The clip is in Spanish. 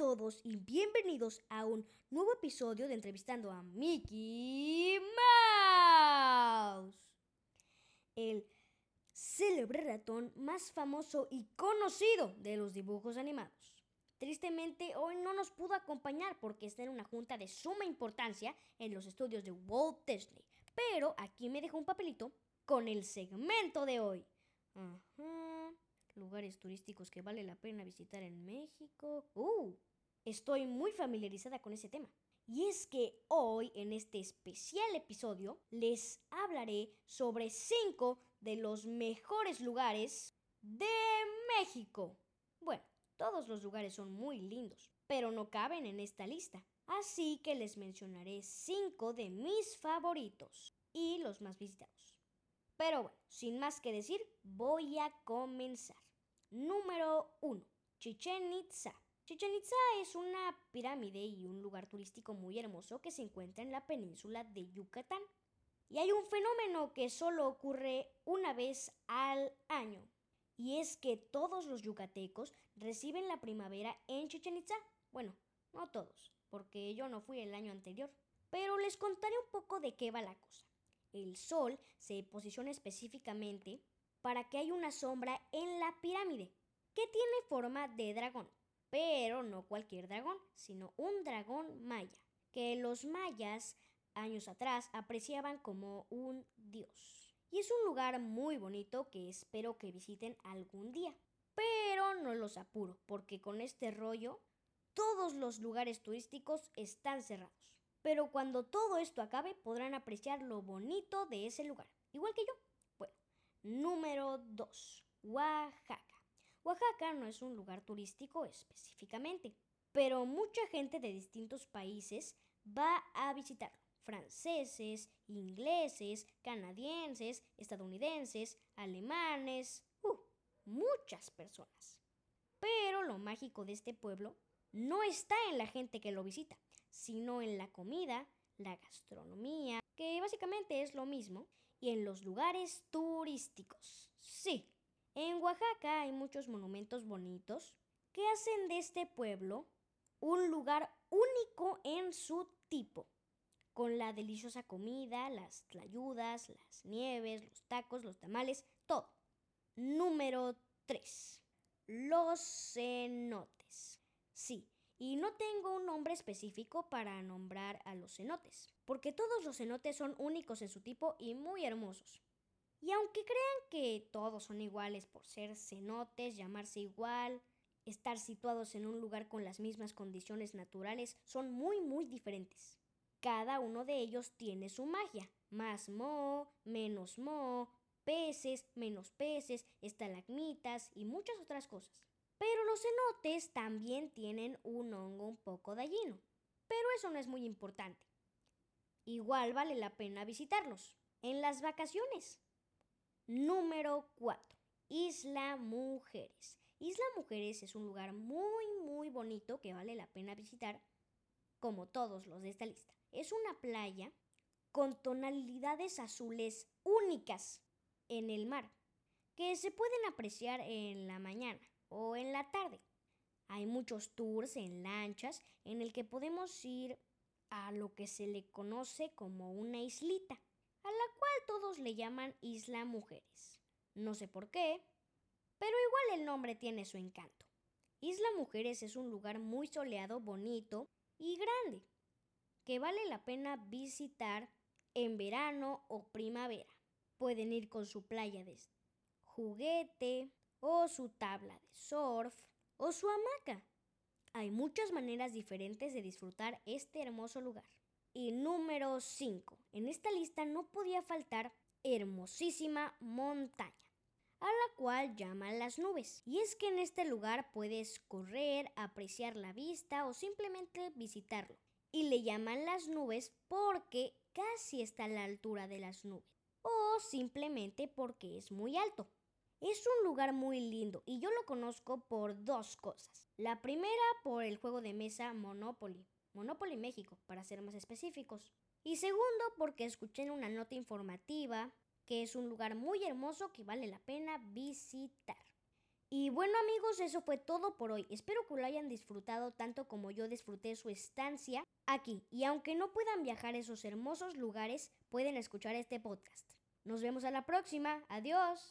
todos y bienvenidos a un nuevo episodio de Entrevistando a Mickey Mouse. El célebre ratón más famoso y conocido de los dibujos animados. Tristemente hoy no nos pudo acompañar porque está en una junta de suma importancia en los estudios de Walt Disney. Pero aquí me dejó un papelito con el segmento de hoy. Lugares turísticos que vale la pena visitar en México. ¡Uh! Estoy muy familiarizada con ese tema. Y es que hoy, en este especial episodio, les hablaré sobre 5 de los mejores lugares de México. Bueno, todos los lugares son muy lindos, pero no caben en esta lista. Así que les mencionaré 5 de mis favoritos y los más visitados. Pero bueno, sin más que decir, voy a comenzar. Número 1. Chichen Itza. Chichen Itza es una pirámide y un lugar turístico muy hermoso que se encuentra en la península de Yucatán. Y hay un fenómeno que solo ocurre una vez al año. Y es que todos los yucatecos reciben la primavera en Chichen Itza. Bueno, no todos, porque yo no fui el año anterior. Pero les contaré un poco de qué va la cosa. El sol se posiciona específicamente para que haya una sombra en la pirámide, que tiene forma de dragón, pero no cualquier dragón, sino un dragón maya, que los mayas años atrás apreciaban como un dios. Y es un lugar muy bonito que espero que visiten algún día. Pero no los apuro, porque con este rollo todos los lugares turísticos están cerrados. Pero cuando todo esto acabe podrán apreciar lo bonito de ese lugar, igual que yo. Número 2. Oaxaca. Oaxaca no es un lugar turístico específicamente, pero mucha gente de distintos países va a visitarlo. Franceses, ingleses, canadienses, estadounidenses, alemanes, uh, muchas personas. Pero lo mágico de este pueblo no está en la gente que lo visita, sino en la comida, la gastronomía, que básicamente es lo mismo, y en los lugares turísticos. Sí, en Oaxaca hay muchos monumentos bonitos que hacen de este pueblo un lugar único en su tipo, con la deliciosa comida, las tlayudas, las nieves, los tacos, los tamales, todo. Número 3. Los cenotes. Sí, y no tengo un nombre específico para nombrar a los cenotes, porque todos los cenotes son únicos en su tipo y muy hermosos. Y aunque crean que todos son iguales por ser cenotes, llamarse igual, estar situados en un lugar con las mismas condiciones naturales, son muy muy diferentes. Cada uno de ellos tiene su magia, más mo, menos mo, peces, menos peces, estalagmitas y muchas otras cosas. Pero los cenotes también tienen un hongo un poco dañino. Pero eso no es muy importante. Igual vale la pena visitarlos. En las vacaciones. Número 4. Isla Mujeres. Isla Mujeres es un lugar muy muy bonito que vale la pena visitar, como todos los de esta lista. Es una playa con tonalidades azules únicas en el mar, que se pueden apreciar en la mañana tarde. Hay muchos tours en lanchas en el que podemos ir a lo que se le conoce como una islita, a la cual todos le llaman Isla Mujeres. No sé por qué, pero igual el nombre tiene su encanto. Isla Mujeres es un lugar muy soleado, bonito y grande, que vale la pena visitar en verano o primavera. Pueden ir con su playa de juguete, o su tabla de surf, o su hamaca. Hay muchas maneras diferentes de disfrutar este hermoso lugar. Y número 5. En esta lista no podía faltar hermosísima montaña, a la cual llaman las nubes. Y es que en este lugar puedes correr, apreciar la vista o simplemente visitarlo. Y le llaman las nubes porque casi está a la altura de las nubes. O simplemente porque es muy alto. Es un lugar muy lindo y yo lo conozco por dos cosas. La primera por el juego de mesa Monopoly, Monopoly México, para ser más específicos. Y segundo porque escuché en una nota informativa que es un lugar muy hermoso que vale la pena visitar. Y bueno amigos, eso fue todo por hoy. Espero que lo hayan disfrutado tanto como yo disfruté su estancia aquí. Y aunque no puedan viajar a esos hermosos lugares, pueden escuchar este podcast. Nos vemos a la próxima. Adiós.